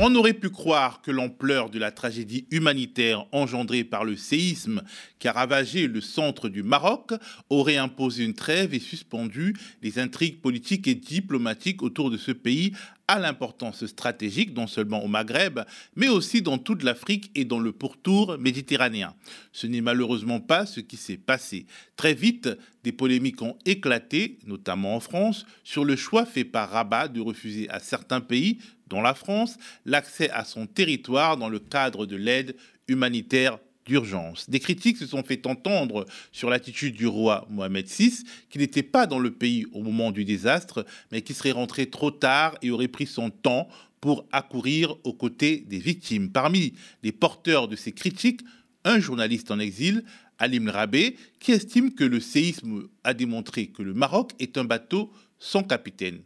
On aurait pu croire que l'ampleur de la tragédie humanitaire engendrée par le séisme qui a ravagé le centre du Maroc aurait imposé une trêve et suspendu les intrigues politiques et diplomatiques autour de ce pays à l'importance stratégique, non seulement au Maghreb, mais aussi dans toute l'Afrique et dans le pourtour méditerranéen. Ce n'est malheureusement pas ce qui s'est passé. Très vite, des polémiques ont éclaté, notamment en France, sur le choix fait par Rabat de refuser à certains pays, dont la France, l'accès à son territoire dans le cadre de l'aide humanitaire d'urgence. Des critiques se sont fait entendre sur l'attitude du roi Mohamed VI, qui n'était pas dans le pays au moment du désastre, mais qui serait rentré trop tard et aurait pris son temps pour accourir aux côtés des victimes. Parmi les porteurs de ces critiques, un journaliste en exil, Alim Rabé, qui estime que le séisme a démontré que le Maroc est un bateau sans capitaine.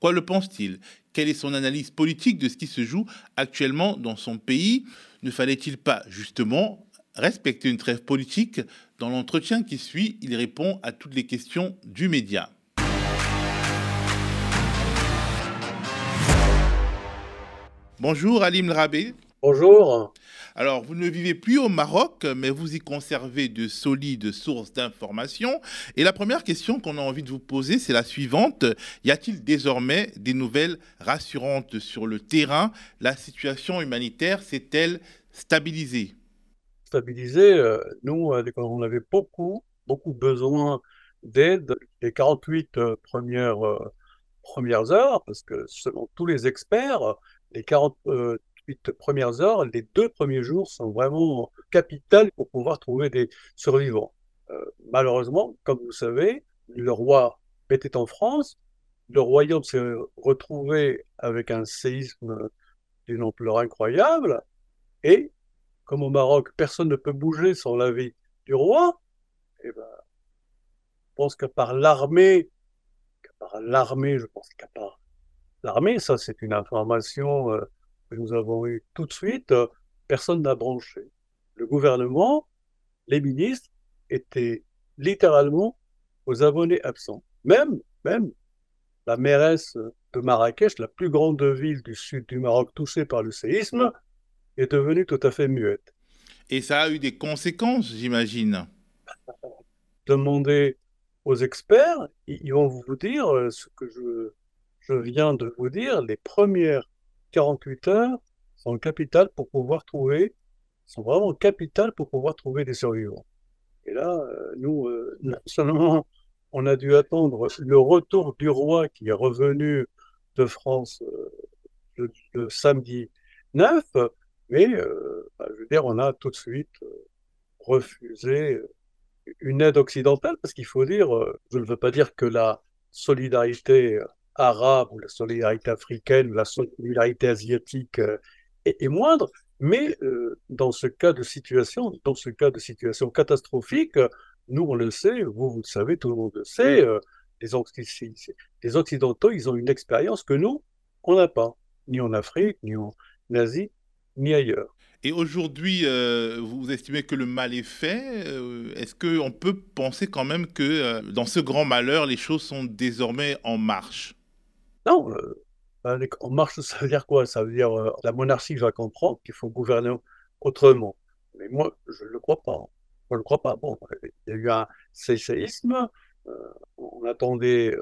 Pourquoi le pense-t-il? Quelle est son analyse politique de ce qui se joue actuellement dans son pays? Ne fallait-il pas justement respecter une trêve politique? Dans l'entretien qui suit, il répond à toutes les questions du média. Bonjour Alim Rabé. Bonjour. Alors, vous ne vivez plus au Maroc, mais vous y conservez de solides sources d'informations. Et la première question qu'on a envie de vous poser, c'est la suivante. Y a-t-il désormais des nouvelles rassurantes sur le terrain? La situation humanitaire s'est-elle stabilisée? Stabilisé. Euh, nous, euh, on avait beaucoup, beaucoup besoin d'aide les 48 euh, premières, premières heures, parce que selon tous les experts, les 48 premières heures, les deux premiers jours sont vraiment capitales pour pouvoir trouver des survivants. malheureusement, comme vous savez, le roi était en France, le royaume s'est retrouvé avec un séisme d'une ampleur incroyable, et comme au Maroc, personne ne peut bouger sans l'avis du roi, eh ben, je pense qu'à part l'armée, part l'armée, je pense qu'à part l'armée, ça c'est une information euh, que nous avons eue tout de suite, euh, personne n'a branché. Le gouvernement, les ministres étaient littéralement aux abonnés absents. Même, même la mairesse de Marrakech, la plus grande ville du sud du Maroc touchée par le séisme, est devenue tout à fait muette. Et ça a eu des conséquences, j'imagine. Demandez aux experts, ils vont vous dire euh, ce que je, je viens de vous dire. Les premières 48 heures sont capitales pour pouvoir trouver, sont vraiment capitales pour pouvoir trouver des survivants. Et là, euh, nous, euh, seulement, on a dû attendre le retour du roi qui est revenu de France le, samedi 9 mais, euh, bah, je veux dire, on a tout de suite euh, refusé euh, une aide occidentale, parce qu'il faut dire, je ne veux pas dire que la solidarité arabe ou la solidarité africaine ou la solidarité asiatique est, moindre, mais dans ce cas de situation, dans ce cas de situation catastrophique, nous on le sait, vous vous le savez, tout le monde le sait, les, les Occidentaux, ils ont une expérience que nous, on n'a pas, ni en Afrique, ni en Asie, ni ailleurs. Et aujourd'hui, euh, vous estimez que le mal est fait euh, Est-ce qu'on peut penser quand même que euh, dans ce grand malheur, les choses sont désormais en marche? Non, en marche, ça veut dire quoi? Ça veut dire la monarchie va comprendre qu'il faut gouverner autrement. Mais moi, je ne le crois pas. Je ne crois pas. Bon, il y a eu un séisme, on attendait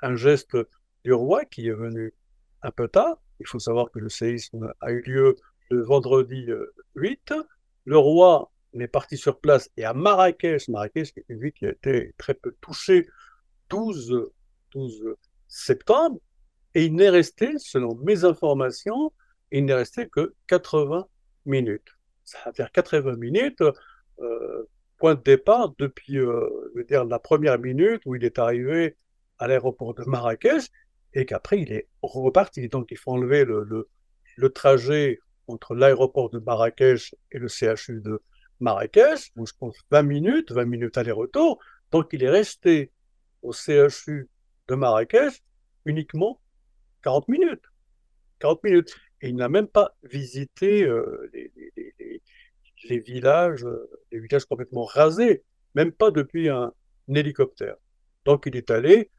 un geste du roi qui est venu un peu tard. Il faut savoir que le séisme a eu lieu le vendredi 8. Euh, le roi est parti sur place et à Marrakech, Marrakech qui a été très peu touchée, 12, 12 septembre, et il n'est resté, selon mes informations, il n'est resté que 80 minutes. Ça va faire 80 minutes, euh, point de départ depuis euh, dire, la première minute où il est arrivé à l'aéroport de Marrakech et qu'après il est reparti. Donc il faut enlever le, le, le trajet entre l'aéroport de Marrakech et le CHU de Marrakech, où je pense 20 minutes, 20 minutes aller-retour. Donc il est resté au CHU de Marrakech uniquement 40 minutes. 40 minutes. Et il n'a même pas visité euh, les, villages, euh, les villages complètement rasés, même pas depuis un, hélicoptère. Donc il est allé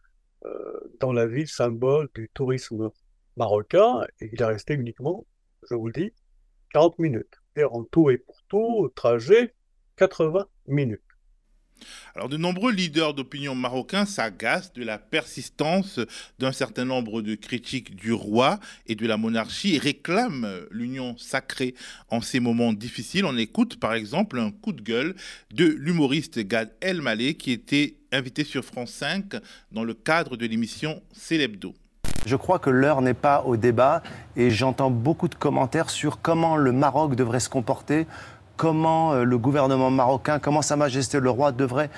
euh, dans la ville symbole du tourisme marocain et il est resté uniquement, je vous le dis, 40 minutes. Et en tout et pour tout, trajet, 80 minutes. Alors, de nombreux leaders d'opinion marocains s'agacent de la persistance d'un certain nombre de critiques du roi et de la monarchie et réclament l'union sacrée en ces moments difficiles. On écoute par exemple un coup de gueule de l'humoriste Gad El Malé qui était invité sur France 5 dans le cadre de l'émission Célébdo. Je crois que l'heure n'est pas au débat et j'entends beaucoup de commentaires sur comment le Maroc devrait se comporter comment euh, le gouvernement marocain, comment Sa Majesté le roi devrait.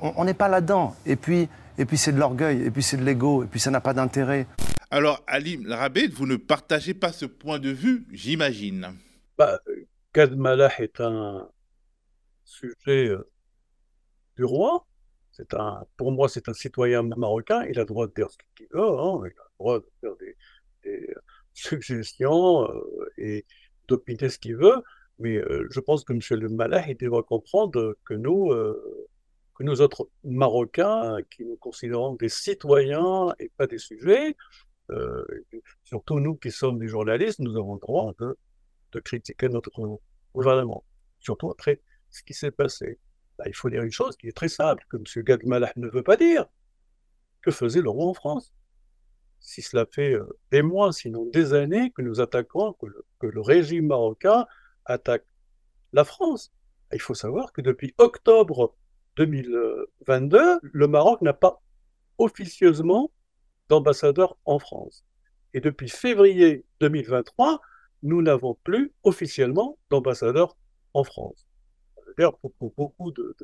on n'est pas là-dedans. Et puis, et puis c'est de l'orgueil, et puis c'est de l'ego, et puis ça n'a pas d'intérêt. Alors, Ali Larabed, vous ne partagez pas ce point de vue, j'imagine. Bah, Malah est un sujet euh, du roi. C'est un, pour moi, c'est un citoyen marocain. Il a le droit de dire ce qu'il veut. Hein. Il a le droit de faire des, euh, suggestions et d'opiner ce qu'il veut. Mais je pense que M. le Mallah, il devrait comprendre que nous, que nous autres Marocains, qui nous considérons des citoyens et pas des sujets, surtout nous qui sommes des journalistes, nous avons le droit de, critiquer notre gouvernement. Surtout après ce qui s'est passé. Bah, il faut dire une chose qui est très simple, que M. Gad Mallah ne veut pas dire. Que faisait le roi en France? Si cela fait des mois, sinon des années, que nous attaquons, que le régime marocain attaque la France. Il faut savoir que depuis octobre 2022, le Maroc n'a pas officieusement d'ambassadeur en France. Et depuis février 2023, nous n'avons plus officiellement d'ambassadeur en France. D'ailleurs, pour, beaucoup de,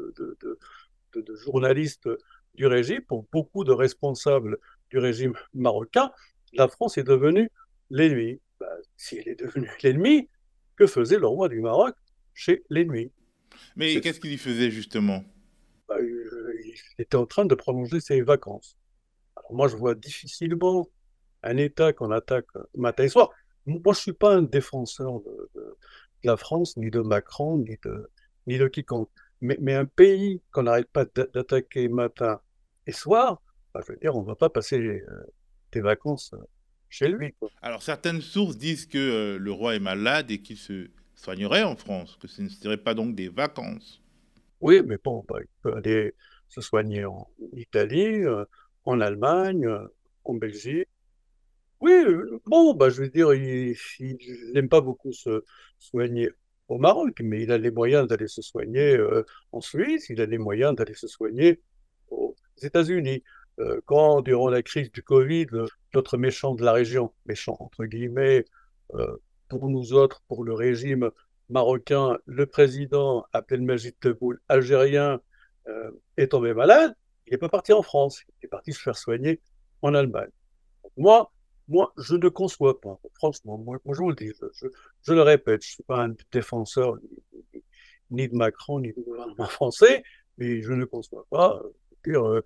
journalistes du régime, pour beaucoup de responsables du régime marocain, la France est devenue l'ennemi. Ben, si elle est devenue l'ennemi, que faisait le roi du Maroc chez l'ennemi. Mais qu'est-ce qu'il y faisait justement? Bah, Il était en train de prolonger ses vacances. Alors moi, je vois difficilement un État qu'on attaque matin et soir. Moi, je ne suis pas un défenseur de, la France, ni de Macron, ni de, ni de quiconque. Mais, un pays qu'on n'arrête pas d'attaquer matin et soir, bah, je veux dire, on ne va pas passer euh, des vacances euh, chez lui. Alors certaines sources disent que euh, le roi est malade et qu'il se soignerait en France, que ce ne serait pas donc des vacances. Oui, mais bon, bah, il peut aller se soigner en Italie, euh, en Allemagne, euh, en Belgique. Oui, bon, bah, je veux dire, il n'aime pas beaucoup se soigner au Maroc, mais il a les moyens d'aller se soigner en Suisse, il a les moyens d'aller se soigner aux États-Unis. Quand, durant la crise du Covid, notre méchant de la région, méchant entre guillemets, euh, pour nous autres, pour le régime marocain, le président Abdelmajid Tebboune, algérien, euh, est tombé malade, il n'est pas parti en France, il est parti se faire soigner en Allemagne. Moi, moi, je ne conçois pas, franchement, moi, je vous le dis, je, le répète, je ne suis pas un défenseur ni, de Macron, ni du gouvernement français, mais je ne conçois pas euh,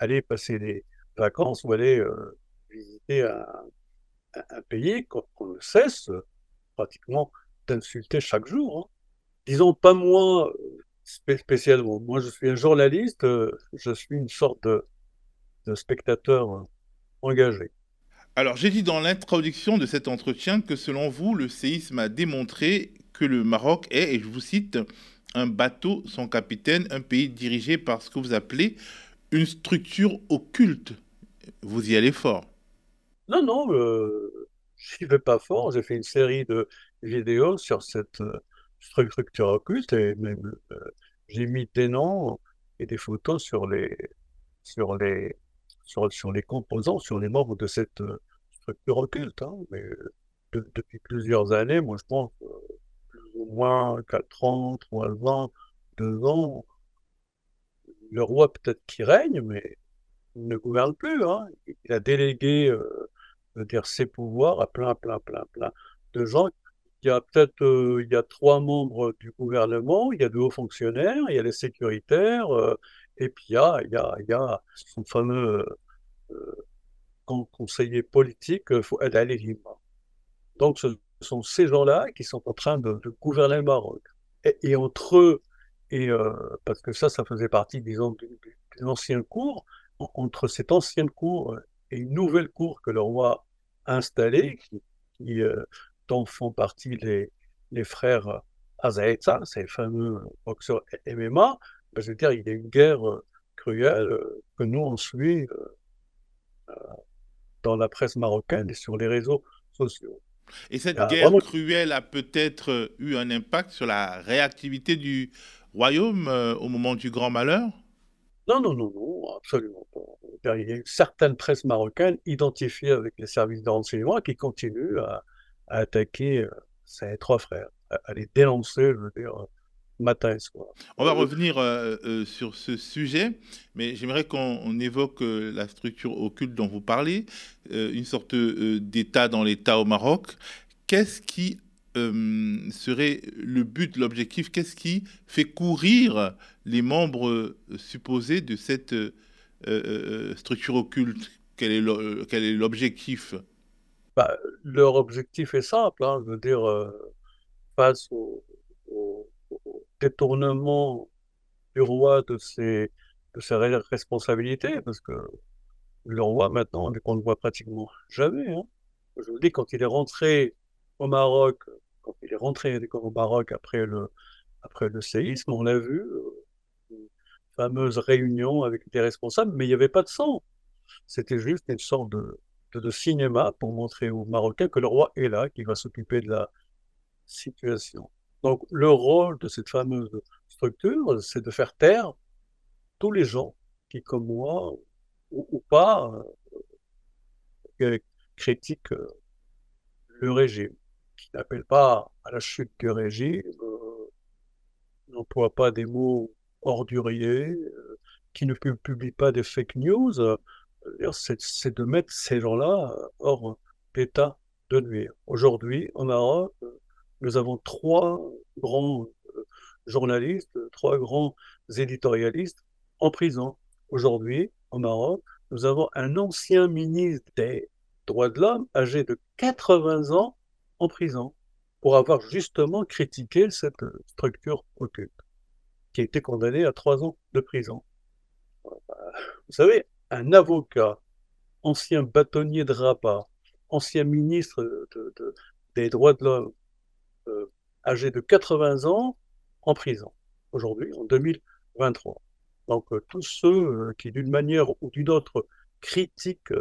aller passer des, vacances ou aller euh, visiter un, pays qu'on ne cesse euh, pratiquement d'insulter chaque jour. Hein. Disons pas moi euh, spécialement. Moi, je suis un journaliste, je suis une sorte de spectateur engagé. Alors, j'ai dit dans l'introduction de cet entretien que selon vous, le séisme a démontré que le Maroc est, et je vous cite, un bateau sans capitaine, un pays dirigé par ce que vous appelez une structure occulte vous y allez fort. Non, non, euh, je n'y vais pas fort. J'ai fait une série de vidéos sur cette euh, structure occulte et même euh, j'ai mis des noms et des photos sur les, sur les, sur, sur les composants, sur les membres de cette euh, structure occulte. Hein. Mais depuis plusieurs années, moi je pense plus ou moins 4 ans, 3 ans, 2 ans, le roi peut-être qui règne, mais ne gouverne plus. Hein. Il a délégué euh, dire, ses pouvoirs à plein, plein, plein, plein de gens. Il y a peut-être euh, il y a trois membres du gouvernement, il y a deux hauts fonctionnaires, il y a les sécuritaires, euh, et puis il y a, il y a, il y a son fameux conseiller politique, Fouad Ali Donc ce sont ces gens-là qui sont en train de, gouverner le Maroc. Et, entre eux, et, parce que ça, ça faisait partie, disons, d'une ancienne cour, entre cette ancienne cour et une nouvelle cour que le roi installés, qui, dont font partie les, les frères Azaeta, ces fameux boxeurs MMA, ben, je veux dire, il y a une guerre cruelle que nous on suit dans la presse marocaine et sur les réseaux sociaux. Et cette guerre cruelle a peut-être eu un impact sur la réactivité du royaume au moment du grand malheur? Non, non, non, non, absolument pas. Il y a une certaine presse marocaine identifiée avec les services de renseignement qui continue à, attaquer ces trois frères, à, les dénoncer, je veux dire, matin et soir. On va revenir sur ce sujet, mais j'aimerais qu'on évoque la structure occulte dont vous parlez, une sorte d'État dans l'État au Maroc. Qu'est-ce qui serait le but, l'objectif Qu'est-ce qui fait courir les membres supposés de cette structure occulte? Quel est l'objectif? Bah, Leur objectif est simple, hein, je veux dire, face au, détournement du roi de ses, de ses responsabilités, parce que le roi, maintenant, on ne le voit pratiquement jamais. Hein. Je vous dis, quand il est rentré au Maroc, il est rentré au Maroc après le, après le séisme, on l'a vu, euh, une fameuse réunion avec des responsables, mais il n'y avait pas de sang. C'était juste une sorte de, de, cinéma pour montrer aux Marocains que le roi est là, qu'il va s'occuper de la situation. Donc, le rôle de cette fameuse structure, c'est de faire taire tous les gens qui, comme moi, ou, pas, euh, critiquent euh, le régime, qui n'appellent pas à la chute du régime, euh, n'emploient pas des mots orduriers, qui ne publient pas des fake news. c'est de mettre ces gens-là hors d'état de nuire. Aujourd'hui, en Europe, nous avons trois grands euh, journalistes, trois grands éditorialistes en prison. Aujourd'hui, au Maroc, nous avons un ancien ministre des droits de l'homme âgé de 80 ans en prison pour avoir justement critiqué cette structure occulte, qui a été condamné à trois ans de prison. Vous savez, un avocat, ancien bâtonnier de Rabat, ancien ministre des droits de l'homme, euh, âgé de 80 ans en prison, aujourd'hui, en 2023. Donc euh, tous ceux euh, qui, d'une manière ou d'une autre, critiquent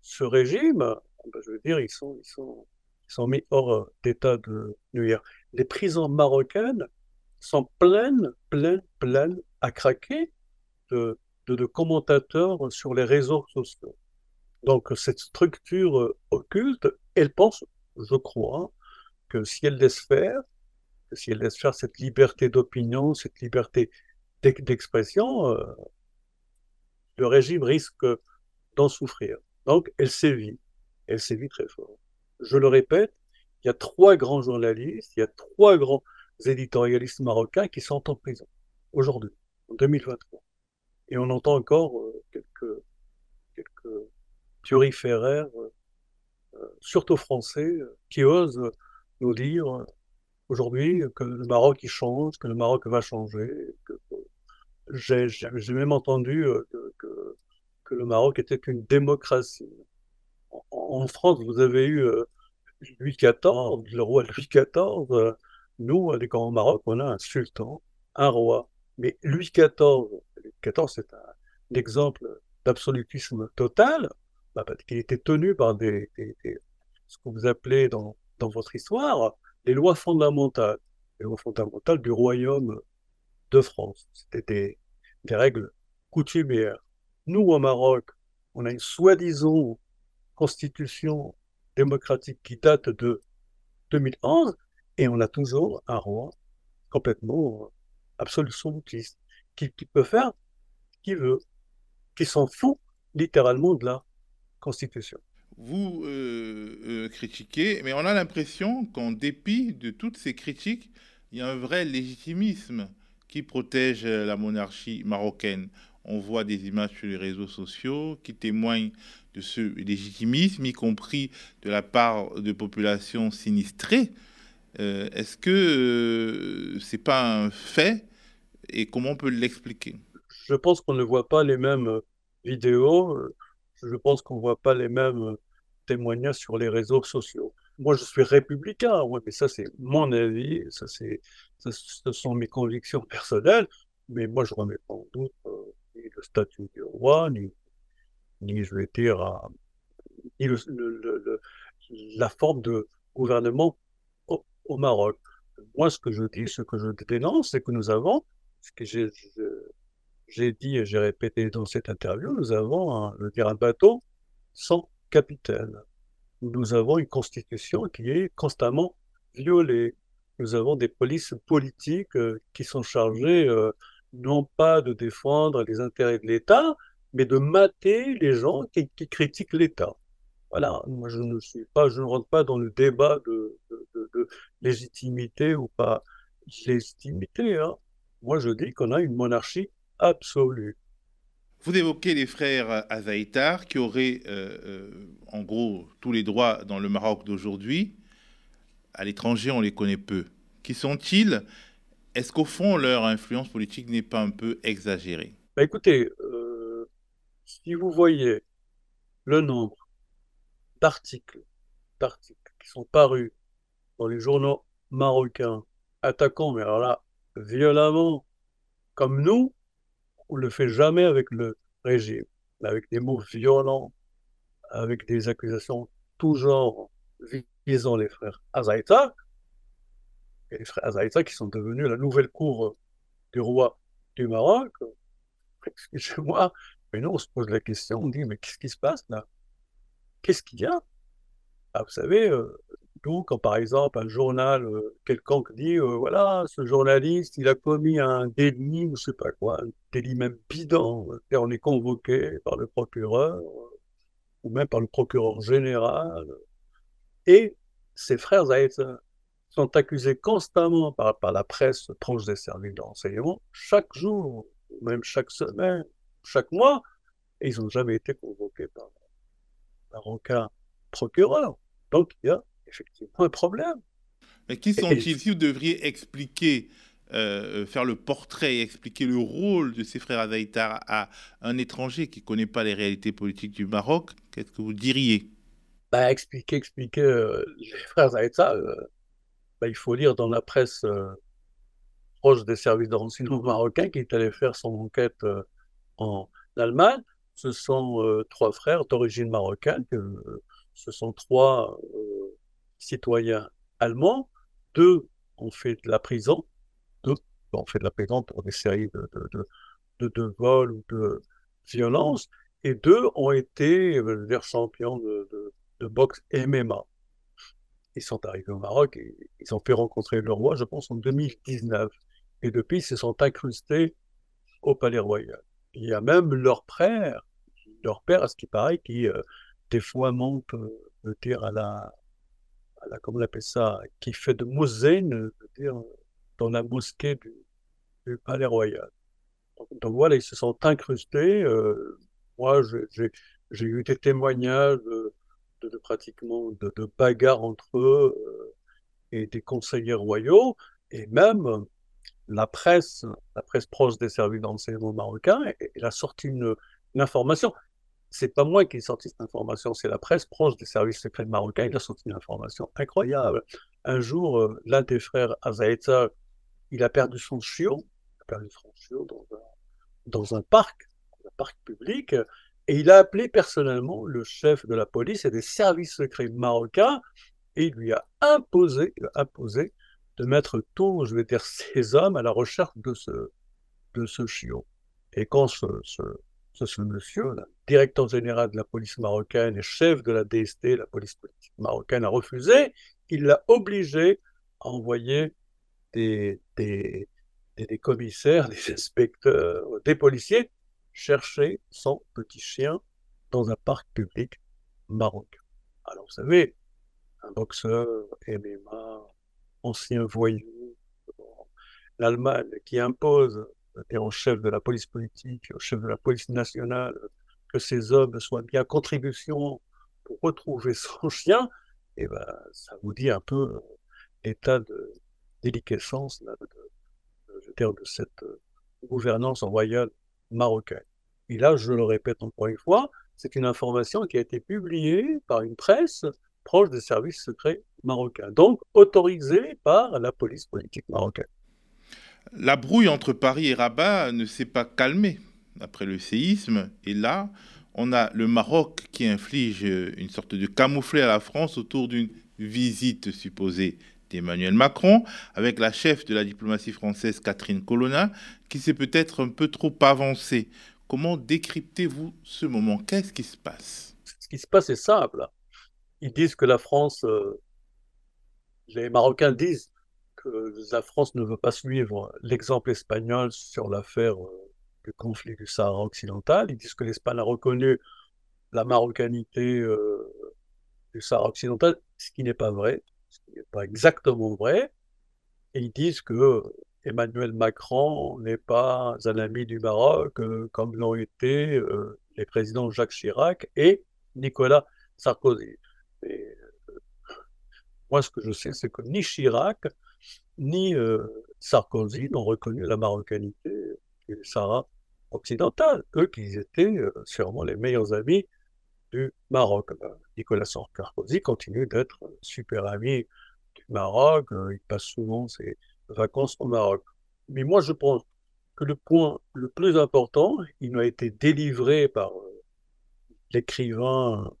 ce régime, ben, je veux dire, ils sont, ils sont, sont mis hors d'état de nuire. Les prisons marocaines sont pleines, pleines, pleines à craquer de, commentateurs sur les réseaux sociaux. Donc cette structure occulte, elle pense, je crois, que si elle laisse faire, si elle laisse faire cette liberté d'opinion, cette liberté d'expression, euh, le régime risque d'en souffrir. Donc, elle sévit. Elle sévit très fort. Je le répète, il y a trois grands journalistes, il y a trois grands éditorialistes marocains qui sont en prison aujourd'hui, en 2023. Et on entend encore euh, quelques, quelques turiféraires, euh, surtout français, qui osent nous dire euh, aujourd'hui que le Maroc il change, que le Maroc va changer. J'ai même entendu euh, que, le Maroc était une démocratie. En, France, vous avez eu euh, Louis XIV, le roi Louis XIV. Nous, au Maroc, on a un sultan, un roi. Mais Louis XIV, Louis XIV, c'est un, exemple d'absolutisme total, bah, parce qu'il était tenu par ce que vous appelez dans, dans votre histoire les lois fondamentales, les lois fondamentales du royaume de France. C'était des, règles coutumières. Nous, au Maroc, on a une soi-disant constitution démocratique qui date de 2011 et on a toujours un roi complètement absolutiste qui, qui peut faire ce qu'il veut, qui s'en fout littéralement de la constitution vous euh, euh, critiquez, mais on a l'impression qu'en dépit de toutes ces critiques, il y a un vrai légitimisme qui protège la monarchie marocaine. On voit des images sur les réseaux sociaux qui témoignent de ce légitimisme, y compris de la part de populations sinistrées. Euh, est-ce que c'est pas un fait et comment on peut l'expliquer? Je pense qu'on ne voit pas les mêmes vidéos. Je pense qu'on ne voit pas les mêmes témoignages sur les réseaux sociaux. Moi, je suis républicain, mais ça, c'est mon avis, ça, c'est, ce sont mes convictions personnelles, mais moi, je ne remets pas en doute euh, ni le statut du roi, ni, ni je vais dire, ni le, la forme de gouvernement au, Maroc. Moi, ce que je dis, ce que je dénonce, c'est que nous avons, ce que j'ai dit et j'ai répété dans cette interview, nous avons un, je dire, un bateau sans capitaine. Nous avons une constitution qui est constamment violée. Nous avons des polices politiques euh, qui sont chargées euh, non pas de défendre les intérêts de l'État, mais de mater les gens qui, critiquent l'État. Voilà, moi je ne suis pas, je ne rentre pas dans le débat de, de légitimité ou pas légitimité. Hein. Moi je dis qu'on a une monarchie absolue. Vous évoquez les frères Azaïtar qui auraient euh, euh, en gros tous les droits dans le Maroc d'aujourd'hui. À l'étranger, on les connaît peu. Qui sont-ils? Est-ce qu'au fond, leur influence politique n'est pas un peu exagérée? Bah Écoutez, euh, si vous voyez le nombre d'articles, qui sont parus dans les journaux marocains attaquant, mais alors là, violemment, comme nous, on le fait jamais avec le régime, mais avec des mots violents, avec des accusations tout genre visant les frères Azaïta, et les frères Azaïta qui sont devenus la nouvelle cour du roi du Maroc. Excusez-moi, mais nous on se pose la question, on dit mais qu'est-ce qui se passe là? Qu'est-ce qu'il y a? Ah, Vous savez, euh, quand par exemple un journal euh, quelconque dit euh, voilà, ce journaliste, il a commis un délit ou je sais pas quoi, un délit même bidon, on est convoqué par le procureur ou même par le procureur général. Et ses frères Zaïta sont accusés constamment par, par la presse proche des services de renseignement, chaque jour, même chaque semaine, chaque mois, et ils n'ont jamais été convoqués par, par aucun procureur. Donc il y a effectivement un problème. Mais qui sont-ils? Si vous devriez expliquer, euh, faire le portrait, expliquer le rôle de ces frères Azaïtar à un étranger qui ne connaît pas les réalités politiques du Maroc, qu'est-ce que vous diriez? Bah, Expliquer, expliquer euh, les frères Azaïtar, euh, bah, il faut lire dans la presse proche des services de renseignement marocains qui est allé faire son enquête en Allemagne. Ce sont trois frères d'origine marocaine, ce sont trois citoyens allemands, deux ont fait de la prison, deux ont fait de la prison pour des séries de, de, de, vols ou de violences, et deux ont été euh, les champions de, boxe MMA. Ils sont arrivés au Maroc et ils ont fait rencontrer le roi, je pense, en 2019. Et depuis, ils se sont incrustés au Palais Royal. Il y a même leur père, leur père, à ce qui paraît, qui euh, des fois monte euh, dire à la, comment on appelle ça, qui fait de mosaine, dire, dans la mosquée du, Palais Royal. Donc, voilà, ils se sont incrustés. Euh, moi, j'ai eu des témoignages de, pratiquement de, bagarres entre eux euh, et des conseillers royaux, et même la presse, la presse proche des services d'enseignement marocains, elle a sorti une, une information c'est pas moi qui ai sorti cette information, c'est la presse proche des services secrets marocains. Il a sorti une information incroyable. Un jour, euh, l'un des frères Azaïta, il a perdu son chiot, a perdu son chiot dans un, dans un parc, un parc public, et il a appelé personnellement le chef de la police et des services secrets marocains, et il lui a imposé, imposé de mettre tous, je vais dire, ses hommes à la recherche de ce, de ce chiot. Et quand ce, ce, ce monsieur, là, directeur général de la police marocaine et chef de la DST, la police marocaine, a refusé, il l'a obligé à envoyer des, des, des, commissaires, des inspecteurs, des policiers chercher son petit chien dans un parc public marocain. Alors vous savez, un boxeur, MMA, ancien voyou, l'Allemagne qui impose au chef de la police politique, au chef de la police nationale, que ces hommes soient bien contribution pour retrouver son chien, et eh ben, ça vous dit un peu euh, l'état de déliquescence de, de cette euh, gouvernance royale marocaine. Et là, je le répète encore une fois, c'est une information qui a été publiée par une presse proche des services secrets marocains, donc autorisée par la police politique marocaine. La brouille entre Paris et Rabat ne s'est pas calmée après le séisme, et là, on a le Maroc qui inflige une sorte de camouflet à la France autour d'une visite supposée d'Emmanuel Macron, avec la chef de la diplomatie française Catherine Colonna, qui s'est peut-être un peu trop avancée. Comment décryptez-vous ce moment? Qu'est-ce qui se passe? Ce qui se passe est simple. Ils disent que la France, euh, les Marocains disent que la France ne veut pas suivre l'exemple espagnol sur l'affaire euh, du conflit du Sahara occidental. Ils disent que l'Espagne a reconnu la marocanité euh, du Sahara occidental, ce qui n'est pas vrai, ce qui n'est pas exactement vrai. Et ils disent que Emmanuel Macron n'est pas un ami du Maroc, comme l'ont été les présidents Jacques Chirac et Nicolas Sarkozy. Euh, moi, ce que je sais, c'est que ni Chirac ni Sarkozy n'ont reconnu la marocanité du Sahara occidental, eux qui étaient sûrement les meilleurs amis du Maroc. Ben, Nicolas Sarkozy continue d'être super ami du Maroc, il passe souvent ses vacances au Maroc. Mais moi, je pense que le point le plus important, il a été délivré par euh, l'écrivain,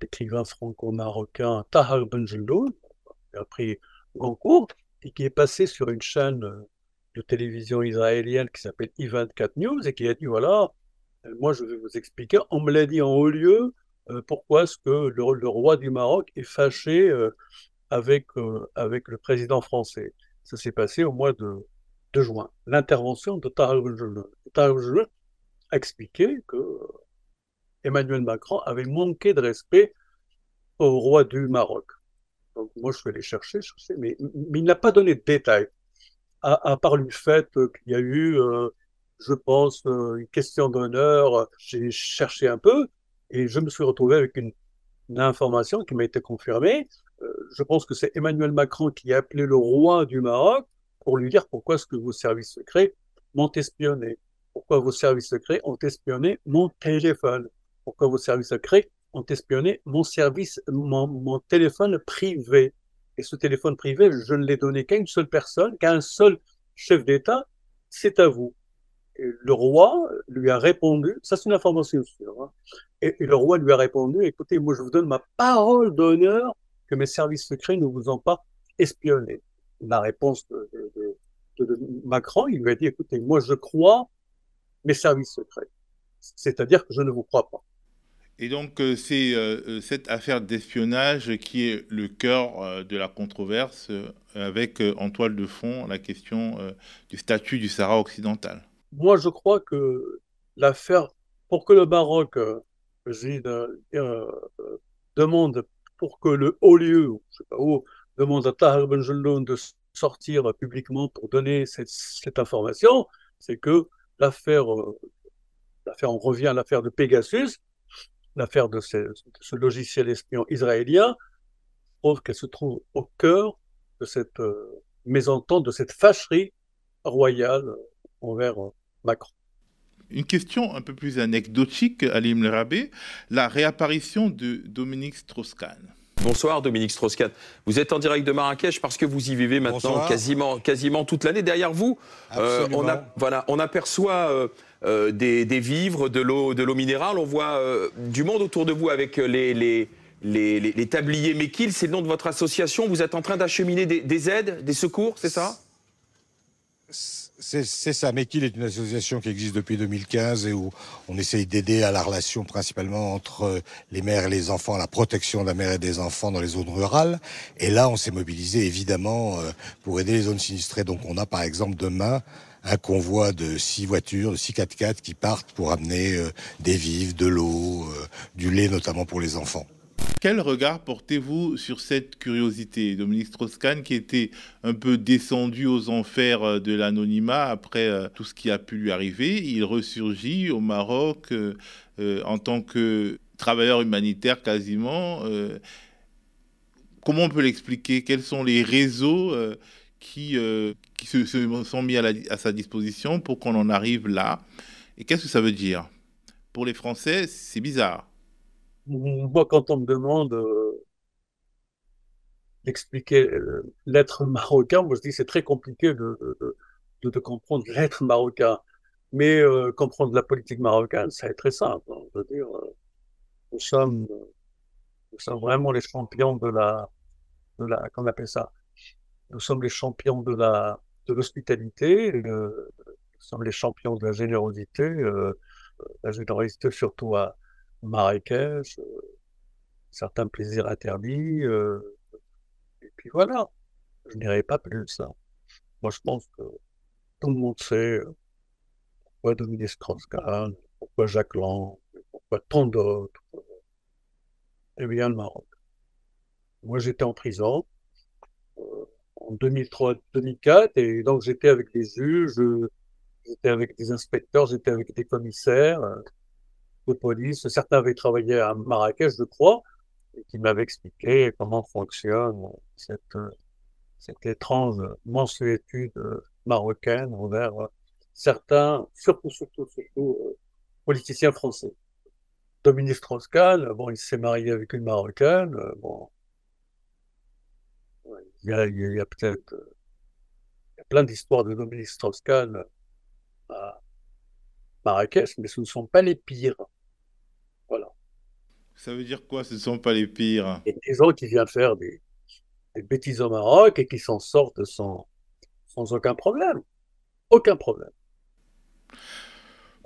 l'écrivain franco-marocain Tahar Benjeloun, qui a pris Goncourt, et qui est passé sur une chaîne euh, de télévision israélienne qui s'appelle I24 News, et qui a dit, voilà, euh, moi je vais vous expliquer, on me l'a dit en haut lieu, pourquoi est-ce que le, roi du Maroc est fâché avec, avec le président français. Ça s'est passé au mois de, juin. L'intervention de Tahar a expliqué que Emmanuel Macron avait manqué de respect au roi du Maroc. Donc moi, je suis allé chercher, mais, mais il n'a pas donné de détails, à, part le fait qu'il y a eu, euh, je pense, euh, une question d'honneur. J'ai cherché un peu et je me suis retrouvé avec une information qui m'a été confirmée. Euh, je pense que c'est Emmanuel Macron qui a appelé le roi du Maroc pour lui dire pourquoi est-ce que vos services secrets m'ont espionné, pourquoi vos services secrets ont espionné mon téléphone, pourquoi vos services secrets ont espionné mon service, mon, téléphone privé. Et ce téléphone privé, je ne l'ai donné qu'à une seule personne, qu'à un seul chef d'État, c'est à vous. Le roi lui a répondu, ça c'est une information sûre, hein, et, le roi lui a répondu, écoutez, moi je vous donne ma parole d'honneur que mes services secrets ne vous ont pas espionné. La réponse de, Macron, il lui a dit, écoutez, moi je crois mes services secrets. C'est-à-dire que je ne vous crois pas. Et donc euh, c'est euh, euh, cette affaire d'espionnage qui est le cœur de la controverse avec en toile de fond la question du statut du Sahara occidental. Moi je crois que l'affaire, pour que le Maroc demande pour que le haut lieu, je sais pas où, demande à Tahir Benjeloun de sortir publiquement pour donner cette, information, c'est que l'affaire, l'affaire, on revient à l'affaire de Pegasus, l'affaire de ce, logiciel espion israélien, prouve qu'elle se trouve au cœur de cette euh, mésentente, de cette fâcherie royale envers euh, Macron. Une question un peu plus anecdotique, Alim Lerabé, la réapparition de Dominique Strauss-Kahn. Bonsoir Dominique Strauss-Kahn. Vous êtes en direct de Marrakech parce que vous y vivez maintenant quasiment, quasiment toute l'année. Derrière vous, euh, on, a, voilà, on aperçoit euh, euh, des, vivres, de l'eau, de l'eau minérale. On voit du monde autour de vous avec les, les, tabliers Mekil. C'est le nom de votre association. Vous êtes en train d'acheminer des, des aides, des secours, c'est ça? C'est ça. Mekil est une association qui existe depuis 2015 et où on essaye d'aider à la relation principalement entre les mères et les enfants, à la protection de la mère et des enfants dans les zones rurales. Et là, on s'est mobilisé évidemment euh, pour aider les zones sinistrées. Donc on a par exemple demain un convoi de six voitures, de six 4x4 qui partent pour amener euh, des vivres, de l'eau, euh, du lait notamment pour les enfants. Quel regard portez-vous sur cette curiosité Dominique Strauss-Kahn qui était un peu descendu aux enfers euh, de l'anonymat après euh, tout ce qui a pu lui arriver, il ressurgit au Maroc euh, en tant que travailleur humanitaire quasiment. comment on peut l'expliquer? Quels sont les réseaux qui, qui se, sont mis à, sa disposition pour qu'on en arrive là Et qu'est-ce que ça veut dire? Pour les Français, c'est bizarre. Moi, quand on me demande euh, d'expliquer euh, l'être marocain, moi je dis c'est très compliqué de, de, comprendre l'être marocain. Mais euh, comprendre la politique marocaine, c'est très simple. Hein. Je veux dire, nous sommes, nous sommes vraiment les champions de la, de la, qu'on appelle ça Nous sommes les champions de la, de l'hospitalité, nous sommes les champions de la générosité, euh, la générosité surtout à Marrakech, euh, certains plaisirs interdits, euh, et puis voilà, je n'irai pas plus. ça. Moi, je pense que tout le monde sait pourquoi Dominique Strauss-Kahn, pourquoi Jacques Lang, pourquoi tant d'autres, eh bien, le Maroc. Moi, j'étais en prison en 2003-2004, et donc j'étais avec des juges, j'étais avec des inspecteurs, j'étais avec des commissaires euh, de police. Certains avaient travaillé à Marrakech, je crois, et qui m'avaient expliqué comment fonctionne cette, cette étrange mensuétude marocaine envers certains, surtout, surtout, surtout, euh, politiciens français. Dominique Strauss-Kahn, bon, il s'est marié avec une Marocaine, euh, bon, il y a, il y a peut-être plein d'histoires de Dominique Strauss-Kahn à Marrakech, mais ce ne sont pas les pires. Voilà. Ça veut dire quoi, ce ne sont pas les pires? Il y a des gens qui viennent faire des, des bêtises au Maroc et qui s'en sortent sans, sans aucun problème. Aucun problème.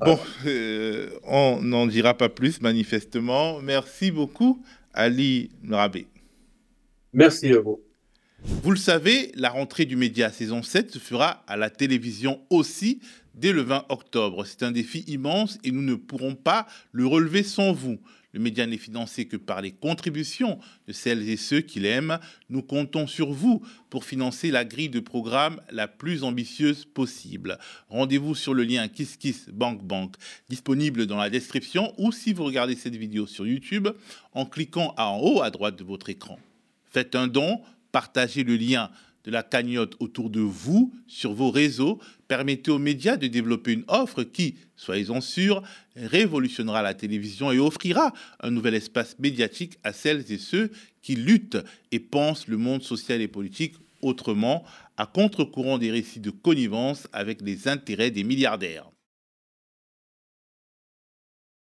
Bon, euh, on n'en dira pas plus manifestement. Merci beaucoup, Ali Nrabé. Merci à vous. Vous le savez, la rentrée du média saison 7 se fera à la télévision aussi dès le 20 octobre. C'est un défi immense et nous ne pourrons pas le relever sans vous. Le média n'est financé que par les contributions de celles et ceux qui l'aiment. Nous comptons sur vous pour financer la grille de programme la plus ambitieuse possible. Rendez-vous sur le lien KissKissBankBank disponible dans la description ou si vous regardez cette vidéo sur YouTube en cliquant en haut à droite de votre écran. Faites un don partagez le lien de la cagnotte autour de vous sur vos réseaux, permettez aux médias de développer une offre qui, soyez-en sûrs, révolutionnera la télévision et offrira un nouvel espace médiatique à celles et ceux qui luttent et pensent le monde social et politique autrement, à contre-courant des récits de connivence avec les intérêts des milliardaires.